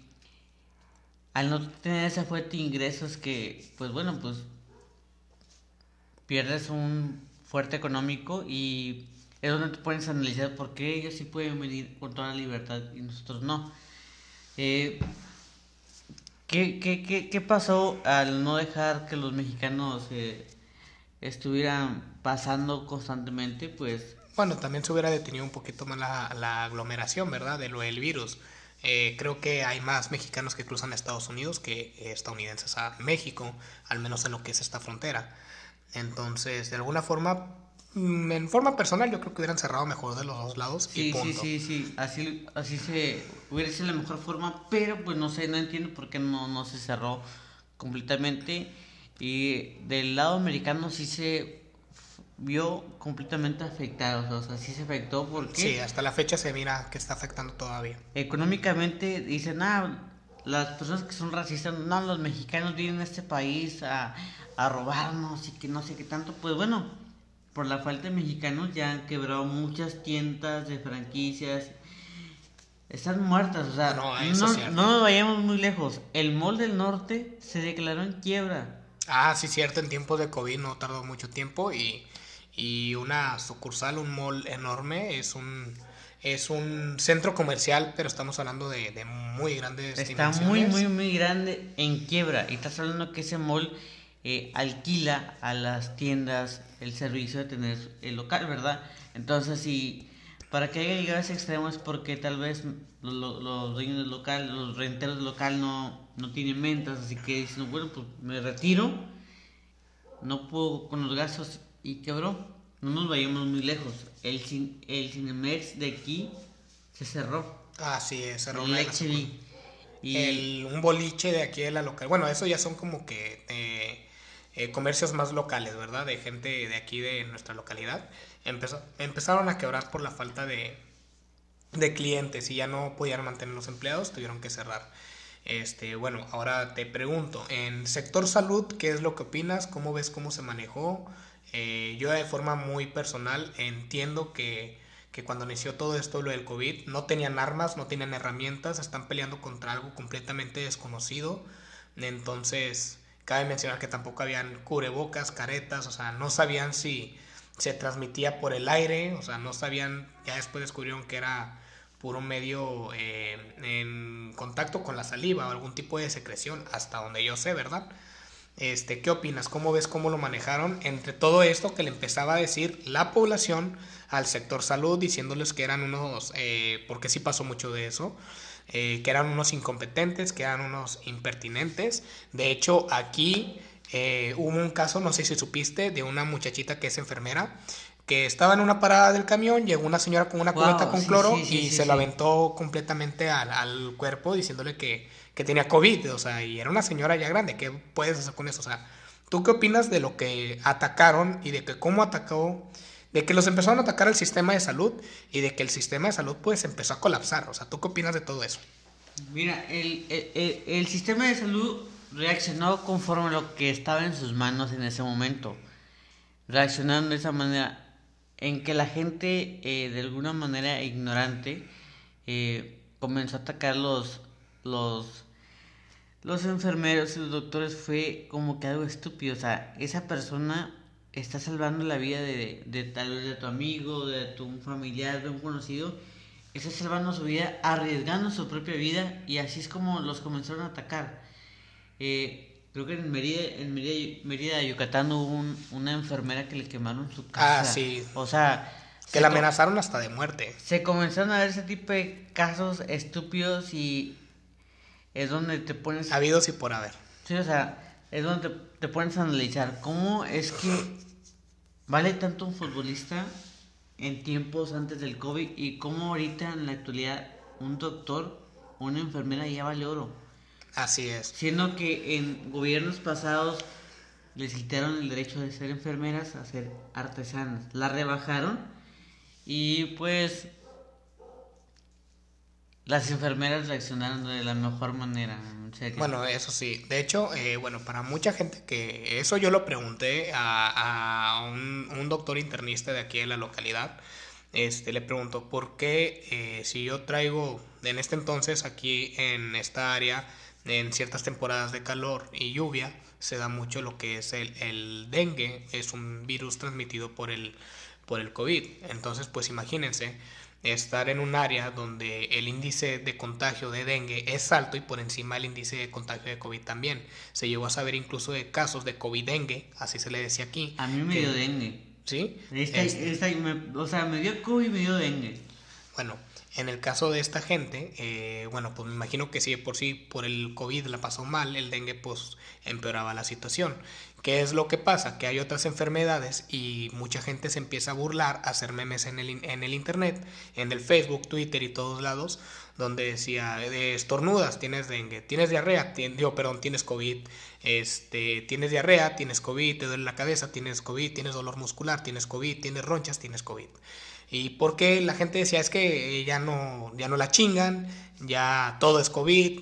al no tener esa fuente de ingresos que, pues bueno, pues pierdes un fuerte económico y es donde te puedes analizar por qué ellos sí pueden venir con toda la libertad y nosotros no. Eh, ¿qué, qué, qué, pasó al no dejar que los mexicanos eh, estuvieran pasando constantemente? Pues bueno, también se hubiera detenido un poquito más la aglomeración, ¿verdad? De lo del virus. Eh, creo que hay más mexicanos que cruzan a Estados Unidos que estadounidenses a México, al menos en lo que es esta frontera. Entonces, de alguna forma, mm, en forma personal, yo creo que hubieran cerrado mejor de los dos lados. Sí, sí, sí, sí, así, así se hubiera sido la mejor forma, pero pues no sé, no entiendo por qué no, no se cerró completamente. Y del lado americano sí se vio completamente afectado, o sea, sí se afectó porque... Sí, hasta la fecha se mira que está afectando todavía. Económicamente dicen, ah, las personas que son racistas, no, los mexicanos vienen a este país a, a robarnos y que no sé qué tanto, pues bueno, por la falta de mexicanos ya han quebrado muchas tiendas de franquicias, están muertas, o sea, no, no, no nos vayamos muy lejos, el Mall del Norte se declaró en quiebra. Ah, sí, cierto, en tiempos de COVID no tardó mucho tiempo y y una sucursal, un mall enorme, es un es un centro comercial, pero estamos hablando de, de muy grandes Está muy, muy, muy grande en quiebra. Y estás hablando que ese mall eh, alquila a las tiendas el servicio de tener el local, ¿verdad? Entonces, si para que haya llegado a ese extremo es porque tal vez los, los dueños del local, los renteros del local no, no tienen ventas, así que dicen, bueno, pues me retiro, no puedo con los gastos y quebró. No nos vayamos muy lejos. El, el Cinemex de aquí se cerró. Ah, sí, cerró. El y... un boliche de aquí de la local. Bueno, eso ya son como que... Eh, eh, comercios más locales, ¿verdad? De gente de aquí de nuestra localidad, empezó, empezaron a quebrar por la falta de, de clientes y ya no podían mantener los empleados, tuvieron que cerrar. Este, bueno, ahora te pregunto, en sector salud, ¿qué es lo que opinas? ¿Cómo ves cómo se manejó? Eh, yo de forma muy personal entiendo que, que, cuando inició todo esto, lo del COVID, no tenían armas, no tenían herramientas, están peleando contra algo completamente desconocido. Entonces, cabe mencionar que tampoco habían cubrebocas, caretas, o sea, no sabían si se transmitía por el aire, o sea, no sabían, ya después descubrieron que era puro medio eh, en contacto con la saliva o algún tipo de secreción, hasta donde yo sé, ¿verdad? Este, ¿Qué opinas? ¿Cómo ves cómo lo manejaron entre todo esto que le empezaba a decir la población al sector salud, diciéndoles que eran unos, eh, porque sí pasó mucho de eso, eh, que eran unos incompetentes, que eran unos impertinentes. De hecho, aquí hubo un caso, no sé si supiste, de una muchachita que es enfermera, que estaba en una parada del camión, llegó una señora con una cubeta con cloro y se lo aventó completamente al, cuerpo diciéndole que, que, tenía COVID, o sea, y era una señora ya grande, ¿qué puedes hacer con eso? O sea, ¿tú qué opinas de lo que atacaron y de que cómo atacó, de que los empezaron a atacar el sistema de salud y de que el sistema de salud pues empezó a colapsar? O sea, ¿tú qué opinas de todo eso? Mira, el, el, el sistema de salud reaccionó conforme a lo que estaba en sus manos en ese momento. Reaccionaron de esa manera en que la gente eh, de alguna manera ignorante eh, comenzó a atacar los, los, los enfermeros y los doctores fue como que algo estúpido. O sea, esa persona está salvando la vida de, de tal vez de tu amigo, de tu familiar, de un conocido. Está salvando su vida, arriesgando su propia vida y así es como los comenzaron a atacar. Eh, Creo que en Mérida, en Mérida, Yucatán hubo una enfermera que le quemaron su casa. Ah, sí. O sea... Que la amenazaron hasta de muerte. Se comenzaron a ver ese tipo de casos estúpidos y es donde te pones... Habidos y por haber. Sí, o sea, es donde te, te pones a analizar cómo es que vale tanto un futbolista en tiempos antes del COVID y cómo ahorita en la actualidad un doctor, una enfermera ya vale oro. Así es. Siendo que en gobiernos pasados les quitaron el derecho de ser enfermeras a ser artesanas. La rebajaron y pues las enfermeras reaccionaron de la mejor manera. Bueno, eso sí. De hecho, eh, bueno, para mucha gente que eso yo lo pregunté a, un, un, doctor internista de aquí de la localidad. Este, le pregunto, ¿por qué eh, si yo traigo en este entonces aquí en esta área en ciertas temporadas de calor y lluvia se da mucho lo que es el, el dengue, es un virus transmitido por el, por el COVID. Entonces, pues imagínense estar en un área donde el índice de contagio de dengue es alto y por encima el índice de contagio de COVID también. Se llegó a saber incluso de casos de COVID-dengue, así se le decía aquí. A mí me dio dengue. ¿Sí? o sea, me dio COVID y me dio dengue. Bueno, en el caso de esta gente, eh, bueno, pues me imagino que si por sí por el COVID la pasó mal, el dengue pues empeoraba la situación. ¿Qué es lo que pasa? Que hay otras enfermedades y mucha gente se empieza a burlar, a hacer memes en el, en el internet, en el Facebook, Twitter y todos lados, donde decía, de estornudas, tienes dengue, tienes diarrea, digo, perdón, tienes COVID, este, tienes diarrea, tienes COVID, te duele la cabeza, tienes COVID, tienes dolor muscular, tienes COVID, tienes ronchas, tienes COVID. Y porque la gente decía es que ya no, ya no la chingan, ya todo es COVID.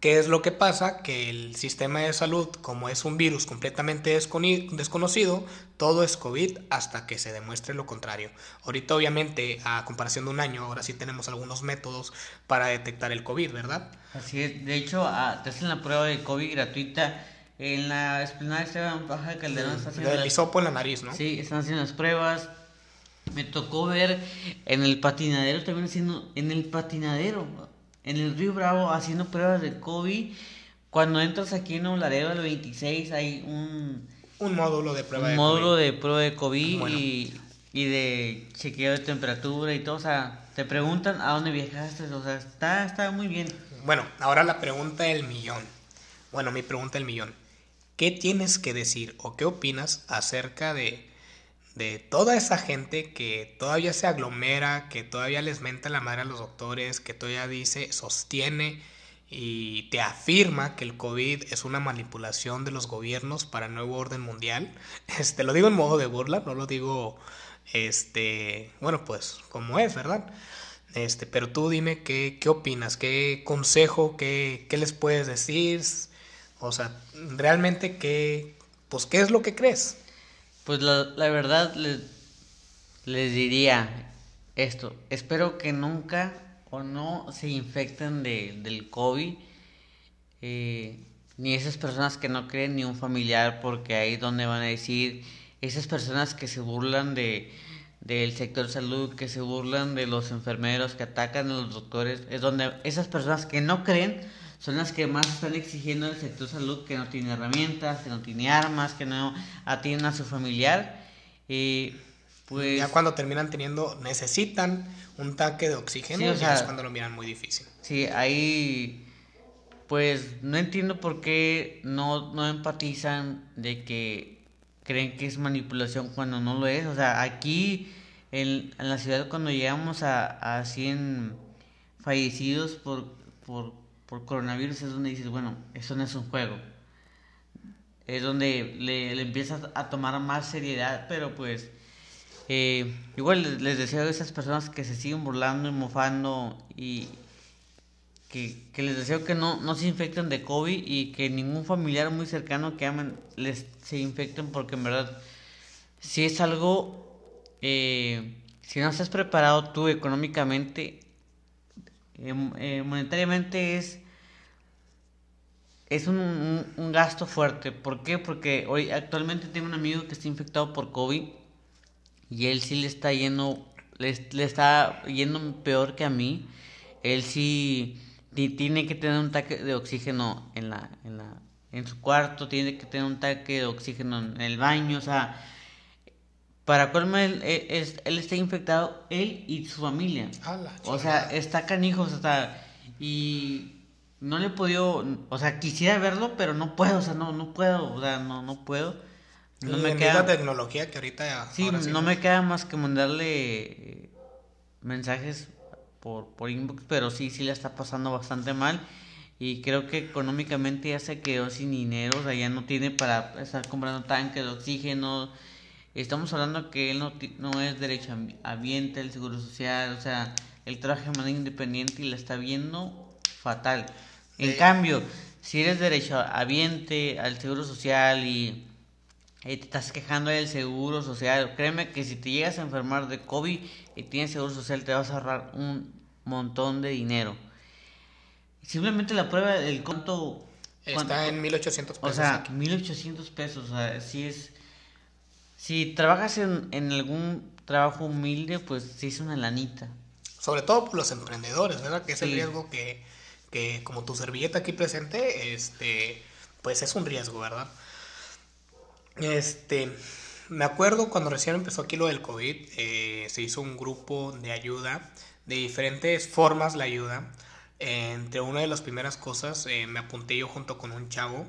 ¿Qué es lo que pasa? Que el sistema de salud, como es un virus completamente desconocido, todo es COVID hasta que se demuestre lo contrario. Ahorita obviamente, a comparación de un año, ahora sí tenemos algunos métodos para detectar el COVID, ¿verdad? Así es, de hecho, ah, te hacen la prueba de COVID gratuita en la esplanada Esteban Baja de Calderón. Está haciendo el hisopo en la nariz, ¿no? Sí, están haciendo las pruebas me tocó ver en el patinadero también haciendo, en el patinadero, en el Río Bravo, haciendo pruebas de COVID. Cuando entras aquí en Laredo del 26 hay un... Un módulo de prueba un módulo de prueba de COVID y, y, de chequeo de temperatura y todo. O sea, te preguntan a dónde viajaste. O sea, está, está muy bien. Bueno, ahora la pregunta del millón. Bueno, mi pregunta del millón. ¿Qué tienes que decir o qué opinas acerca de de toda esa gente que todavía se aglomera, que todavía les menta la madre a los doctores, que todavía dice, sostiene y te afirma que el COVID es una manipulación de los gobiernos para el nuevo orden mundial. Este, lo digo en modo de burla, no lo digo, este, bueno, pues como es, ¿verdad? Este, pero tú dime qué, qué opinas, qué consejo, qué, qué les puedes decir, o sea, realmente qué, pues qué es lo que crees. Pues la, la verdad les, diría esto, espero que nunca o no se infecten de, del COVID, eh, ni esas personas que no creen, ni un familiar, porque ahí es donde van a decir, esas personas que se burlan de del sector salud, que se burlan de los enfermeros, que atacan a los doctores, es donde esas personas que no creen son las que más están exigiendo al sector salud, que no tiene herramientas, que no tiene armas, que no atienden a su familiar. Y pues... Ya cuando terminan teniendo, necesitan un tanque de oxígeno, ya es cuando lo miran muy difícil. Sí, ahí pues no entiendo por qué no, no empatizan de que creen que es manipulación cuando no lo es. O sea, aquí en, en la ciudad cuando llegamos a, a 100 fallecidos por, por, por, coronavirus es donde dices, bueno, eso no es un juego. Es donde le, le empiezas a tomar más seriedad, pero pues eh, igual les, deseo a esas personas que se siguen burlando y mofando y que, les deseo que no, no se infecten de COVID y que ningún familiar muy cercano que amen les se infecten porque en verdad si es algo eh, si no estás preparado tú económicamente eh, monetariamente es es un, un, gasto fuerte. ¿Por qué? Porque hoy actualmente tengo un amigo que está infectado por COVID y él sí le está yendo, le, está yendo peor que a mí. Él sí tiene que tener un tanque de oxígeno en la, en la, en su cuarto, tiene que tener un tanque de oxígeno en el baño, o sea, para colmo él, él, está infectado, él y su familia. o sea, está canijo, o sea, y no le he podido, o sea, quisiera verlo, pero no puedo, o sea, no, no puedo, o sea, no, no puedo. No me queda tecnología que ahorita sí, no me queda más que mandarle eh, mensajes por, por inbox, pero sí, sí le está pasando bastante mal y creo que económicamente ya se quedó sin dinero, o sea, ya no tiene para estar comprando tanques de oxígeno. Estamos hablando que él no, no es derecho ambiente, el seguro social, o sea, él trabaja de manera independiente y la está viendo fatal. En cambio, si eres derecho ambiente, al seguro social y te estás quejando del seguro social. Créeme que si te llegas a enfermar de COVID y tienes seguro social, te vas a ahorrar un montón de dinero. Simplemente la prueba del conto. Está en 1800 pesos. O sea, 1800 pesos. O sea, si es. Si trabajas en, en algún trabajo humilde, pues sí es una lanita. Sobre todo por los emprendedores, ¿verdad? Que es el riesgo que, que, como tu servilleta aquí presente, este, pues es un riesgo, ¿verdad? Este, me acuerdo cuando recién empezó aquí lo del COVID, eh, se hizo un grupo de ayuda, de diferentes formas la ayuda. entre una de las primeras cosas eh, me apunté yo junto con un chavo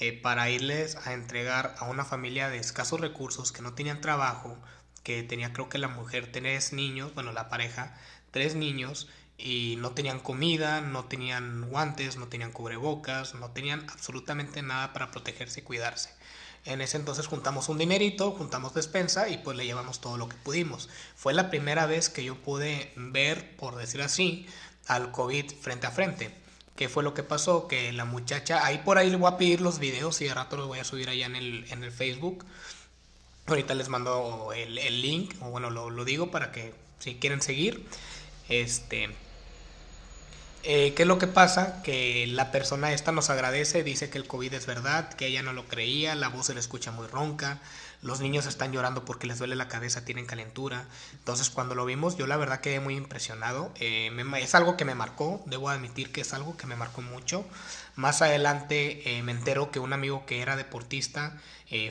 eh, para irles a entregar a una familia de escasos recursos que no tenían trabajo, que tenía creo que la mujer tres niños, bueno la pareja, tres niños y no tenían comida, no tenían guantes, no tenían cubrebocas, no tenían absolutamente nada para protegerse y cuidarse. En ese entonces juntamos un dinerito, juntamos despensa y pues le llevamos todo lo que pudimos. Fue la primera vez que yo pude ver, por decir así, al COVID frente a frente. ¿Qué fue lo que pasó? Que la muchacha, ahí por ahí le voy a pedir los videos y de rato los voy a subir allá en el, en el Facebook. Ahorita les mando el, el link, o bueno, lo, lo digo para que si quieren seguir. Este, eh, ¿Qué es lo que pasa? Que la persona esta nos agradece, dice que el COVID es verdad, que ella no lo creía, la voz se le escucha muy ronca, los niños están llorando porque les duele la cabeza, tienen calentura. Entonces cuando lo vimos yo la verdad quedé muy impresionado. Eh, es algo que me marcó, debo admitir que es algo que me marcó mucho. Más adelante eh, me entero que un amigo que era deportista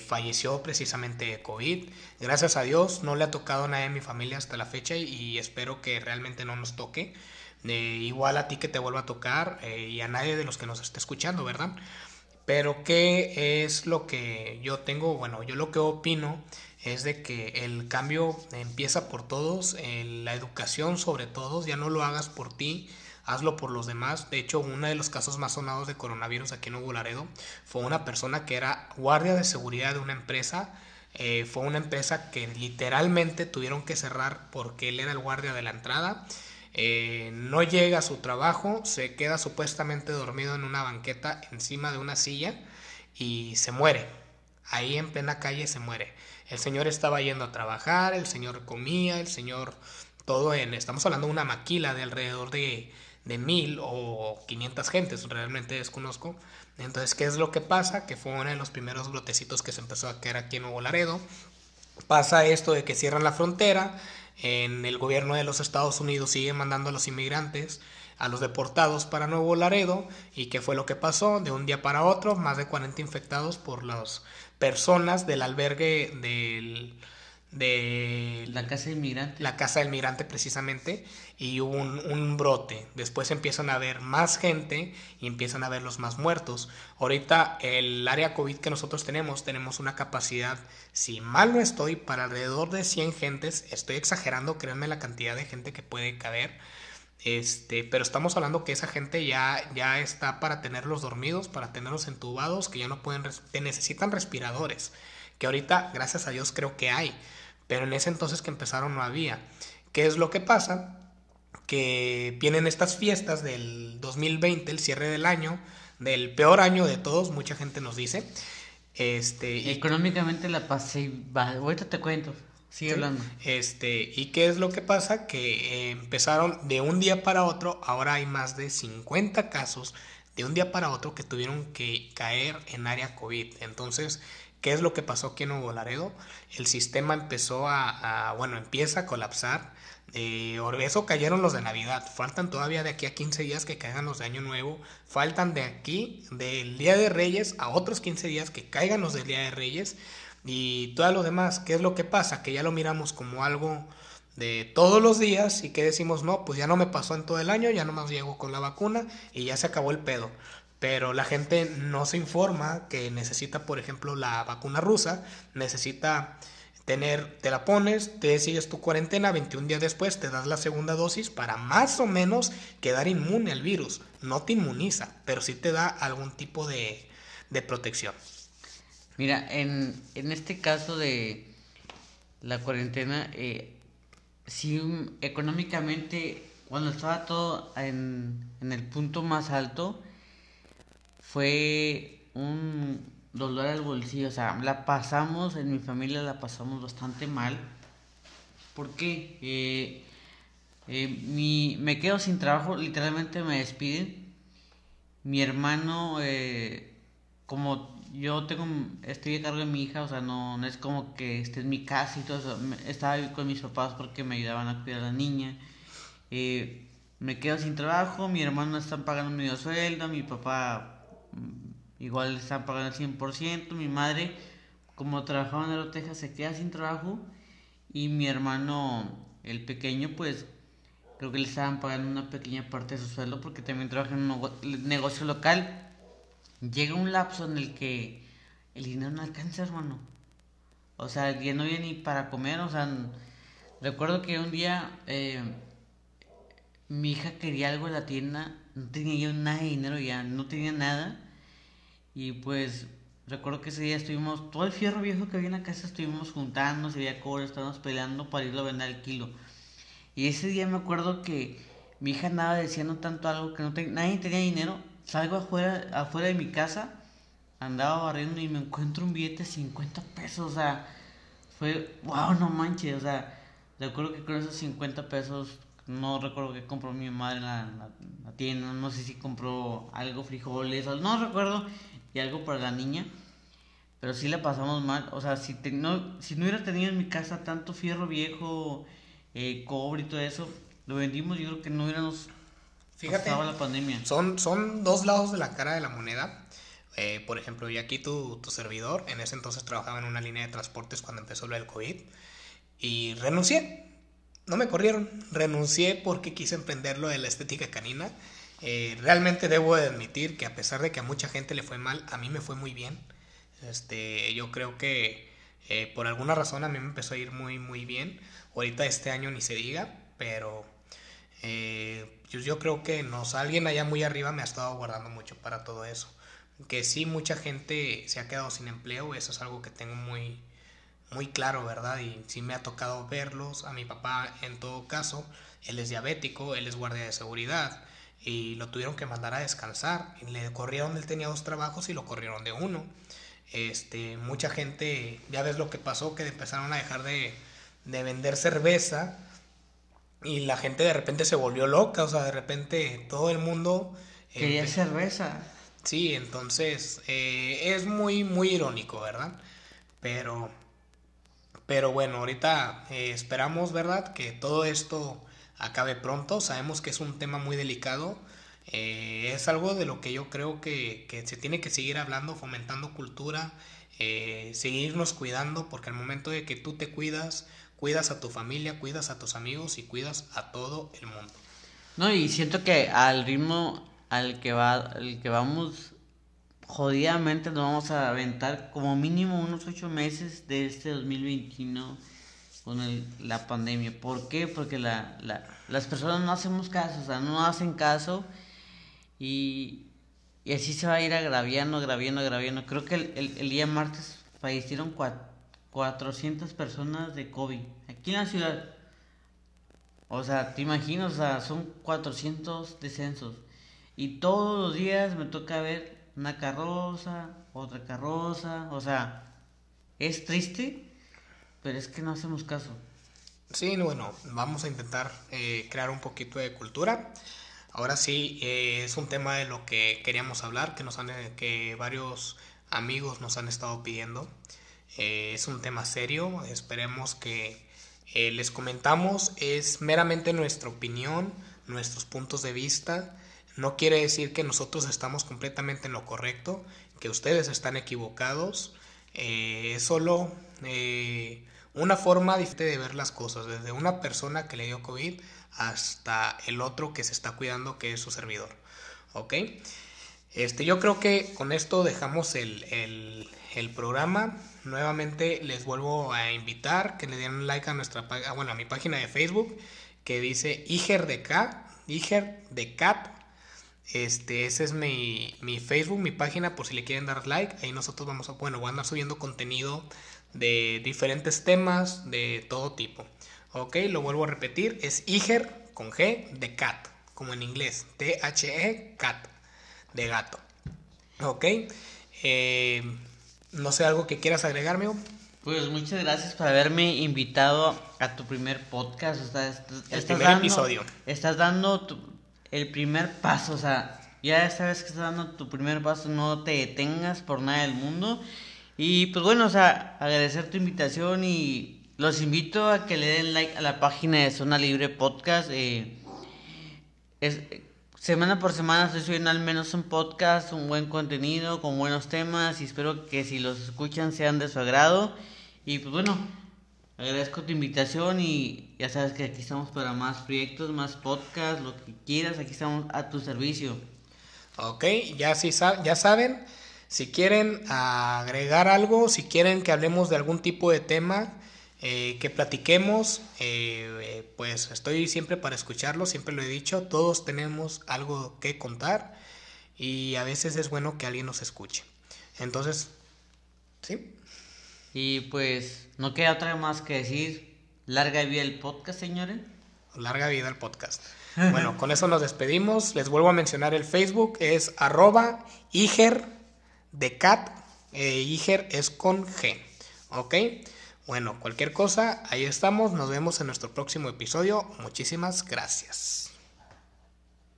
falleció precisamente de COVID. Gracias a Dios no le ha tocado a nadie en mi familia hasta la fecha y espero que realmente no nos toque igual a ti que te vuelva a tocar eh, y a nadie de los que nos esté escuchando, ¿verdad? Pero ¿qué es lo que yo tengo? Bueno, yo lo que opino es de que el cambio empieza por todos, la educación sobre todos, ya no lo hagas por ti, hazlo por los demás. De hecho, uno de los casos más sonados de coronavirus aquí en Nuevo Laredo fue una persona que era guardia de seguridad de una empresa. Eh, fue una empresa que literalmente tuvieron que cerrar porque él era el guardia de la entrada. Eh, no llega a su trabajo, se queda supuestamente dormido en una banqueta encima de una silla y se muere. Ahí en plena calle se muere. El señor estaba yendo a trabajar, el señor comía, el señor todo en, estamos hablando de una maquila de alrededor de, de mil o quinientas gentes, realmente desconozco. Entonces, ¿qué es lo que pasa? Que fue uno de los primeros brotecitos que se empezó a caer aquí en Nuevo Laredo. Pasa esto de que cierran la frontera, en el gobierno de los Estados Unidos sigue mandando a los inmigrantes, a los deportados para Nuevo Laredo, y qué fue lo que pasó de un día para otro, más de 40 infectados por las personas del albergue del de la casa del migrante. La casa del migrante precisamente y hubo un, un, brote. Después empiezan a haber más gente y empiezan a ver los más muertos. Ahorita el área COVID que nosotros tenemos, tenemos una capacidad, si mal no estoy, para alrededor de 100 gentes. Estoy exagerando, créanme la cantidad de gente que puede caber. Este, pero estamos hablando que esa gente ya, ya está para tenerlos dormidos, para tenerlos entubados, que ya no pueden, que necesitan respiradores, que ahorita, gracias a Dios, creo que hay pero en ese entonces que empezaron no había. ¿Qué es lo que pasa? Que vienen estas fiestas del 2020, el cierre del año, del peor año de todos, mucha gente nos dice. Este, Económicamente la pasé, ahorita te cuento, sigue hablando. Este, ¿Y qué es lo que pasa? Que eh, empezaron de un día para otro, ahora hay más de 50 casos de un día para otro que tuvieron que caer en área COVID. Entonces, ¿Qué es lo que pasó aquí en Nuevo Laredo? El sistema empezó a, bueno, empieza a colapsar. Eh, eso cayeron los de Navidad. Faltan todavía de aquí a 15 días que caigan los de Año Nuevo. Faltan de aquí, del Día de Reyes, a otros 15 días que caigan los del Día de Reyes. Y todo lo demás, ¿qué es lo que pasa? Que ya lo miramos como algo de todos los días y que decimos, no, pues ya no me pasó en todo el año, ya no más llego con la vacuna y ya se acabó el pedo pero la gente no se informa que necesita, por ejemplo, la vacuna rusa, necesita tener, te la pones, te sigues tu cuarentena, 21 días después te das la segunda dosis para más o menos quedar inmune al virus. No te inmuniza, pero sí te da algún tipo de, de protección. Mira, en, en, este caso de la cuarentena, eh, si económicamente, cuando estaba todo en, en el punto más alto, fue un dolor al bolsillo, o sea, la pasamos, en mi familia la pasamos bastante mal, porque eh, eh, mi, me quedo sin trabajo, literalmente me despiden, mi hermano, eh, como yo tengo, estoy a cargo de mi hija, o sea, no, no es como que esté en mi casa y todo eso, estaba con mis papás porque me ayudaban a cuidar a la niña, me quedo sin trabajo, mi hermano está pagando medio sueldo, mi papá igual están pagando el 100%, mi madre como trabajaba en Aeroteja se queda sin trabajo y mi hermano, el pequeño, pues creo que le estaban pagando una pequeña parte de su sueldo porque también trabaja en un negocio local. Llega un lapso en el que el dinero no alcanza, hermano. O sea, ya no había ni para comer, o sea, recuerdo que un día eh, mi hija quería algo en la tienda no tenía yo nada de dinero ya, no tenía nada. Y pues recuerdo que ese día estuvimos, todo el fierro viejo que había en la casa estuvimos juntando, se veía cobre, estábamos peleando para irlo a vender al kilo. Y ese día me acuerdo que mi hija andaba diciendo tanto algo que no nadie tenía dinero. Salgo afuera, afuera de mi casa, andaba barriendo y me encuentro un billete de 50 pesos. O sea, fue, wow, no manches. O sea, recuerdo que con esos 50 pesos no recuerdo qué compró mi madre en la, tienda, no sé si compró algo, frijoles, no recuerdo, y algo para la niña. Pero sí la pasamos mal, o sea, si, no, si no hubiera tenido en mi casa tanto fierro viejo, eh, cobre y todo eso, lo vendimos, yo creo que no hubiéramos Fíjate, la pandemia. Son, son dos lados de la cara de la moneda. Eh, por ejemplo, y aquí tu, tu servidor, en ese entonces trabajaba en una línea de transportes cuando empezó lo del COVID y renuncié no me corrieron, renuncié porque quise emprender lo de la estética canina. Eh, realmente debo admitir que a pesar de que a mucha gente le fue mal, a mí me fue muy bien. Este, yo creo que eh, por alguna razón a mí me empezó a ir muy muy bien. Ahorita este año ni se diga, pero Eh, yo, yo creo que nos, alguien allá muy arriba me ha estado guardando mucho para todo eso. Que sí, mucha gente se ha quedado sin empleo, eso es algo que tengo muy, muy claro, ¿verdad? Y sí me ha tocado verlos. A mi papá, en todo caso, él es diabético, él es guardia de seguridad y lo tuvieron que mandar a descansar. Y le corrieron, él tenía dos trabajos y lo corrieron de uno. Este, mucha gente, ya ves lo que pasó, que empezaron a dejar de, de vender cerveza y la gente de repente se volvió loca, o sea, de repente todo el mundo... Quería cerveza. Sí, entonces eh, es muy, muy irónico, ¿verdad? Pero, pero bueno, ahorita eh, esperamos, ¿verdad? Que todo esto acabe pronto. Sabemos que es un tema muy delicado. Eh, es algo de lo que yo creo que, se tiene que seguir hablando, fomentando cultura, seguirnos cuidando, porque al momento de que tú te cuidas, cuidas a tu familia, cuidas a tus amigos y cuidas a todo el mundo. No, y siento que al ritmo al que va al que vamos jodidamente nos vamos a aventar como mínimo unos ocho meses de este 2021 con el, la pandemia. ¿Por qué? Porque la, la, las personas no hacemos caso, o sea, no hacen caso y, así se va a ir agraviando, agraviando, agraviando. Creo que el, día martes fallecieron cuatro 400 personas de COVID aquí en la ciudad. O sea, te imaginas, o sea, son 400 descensos. Y todos los días me toca ver una carroza, otra carroza. O sea, es triste, pero es que no hacemos caso. Sí, bueno, vamos a intentar eh, crear un poquito de cultura. Ahora sí, eh, es un tema de lo que queríamos hablar, que, nos han, que varios amigos nos han estado pidiendo. Eh, es un tema serio, esperemos que les comentamos, es meramente nuestra opinión, nuestros puntos de vista, no quiere decir que nosotros estamos completamente en lo correcto, que ustedes están equivocados, eh, es solo una forma diferente de ver las cosas, desde una persona que le dio COVID hasta el otro que se está cuidando, que es su servidor. ¿Ok? Este, yo creo que con esto dejamos el, el, programa. Nuevamente les vuelvo a invitar que le den un like a nuestra ah, bueno, a mi página de Facebook que dice Iger de de Cat. Este, ese es mi, mi, Facebook, mi página, por si le quieren dar like. Ahí nosotros vamos a, bueno, voy a andar subiendo contenido de diferentes temas de todo tipo. Ok, lo vuelvo a repetir, es Iger con G de Cat, como en inglés, T-H-E, Cat, de gato. Ok, eh, no sé, algo que quieras agregarme. Pues muchas gracias por haberme invitado a tu primer podcast. O sea, el primer episodio. Estás dando el primer paso, o sea, ya sabes que estás dando tu primer paso, no te detengas por nada del mundo. Y pues bueno, o sea, agradecer tu invitación y los invito a que le den like a la página de Zona Libre Podcast. Eh, es, Semana por semana estoy subiendo al menos un podcast, un buen contenido, con buenos temas y espero que si los escuchan sean de su agrado. Y pues bueno, agradezco tu invitación y ya sabes que aquí estamos para más proyectos, más podcasts, lo que quieras, aquí estamos a tu servicio. Ok, ya, sí, ya saben, si quieren agregar algo, si quieren que hablemos de algún tipo de tema, eh, que platiquemos, eh, pues estoy siempre para escucharlo, siempre lo he dicho, todos tenemos algo que contar y a veces es bueno que alguien nos escuche. Entonces, ¿sí? Y pues no queda otra más que decir, larga vida el podcast, señores. Larga vida el podcast. Bueno, con eso nos despedimos. Les vuelvo a mencionar el Facebook, es arroba Iger de Cat. Eh, Iger es con G. ¿Ok? Bueno, cualquier cosa, ahí estamos. Nos vemos en nuestro próximo episodio. Muchísimas gracias.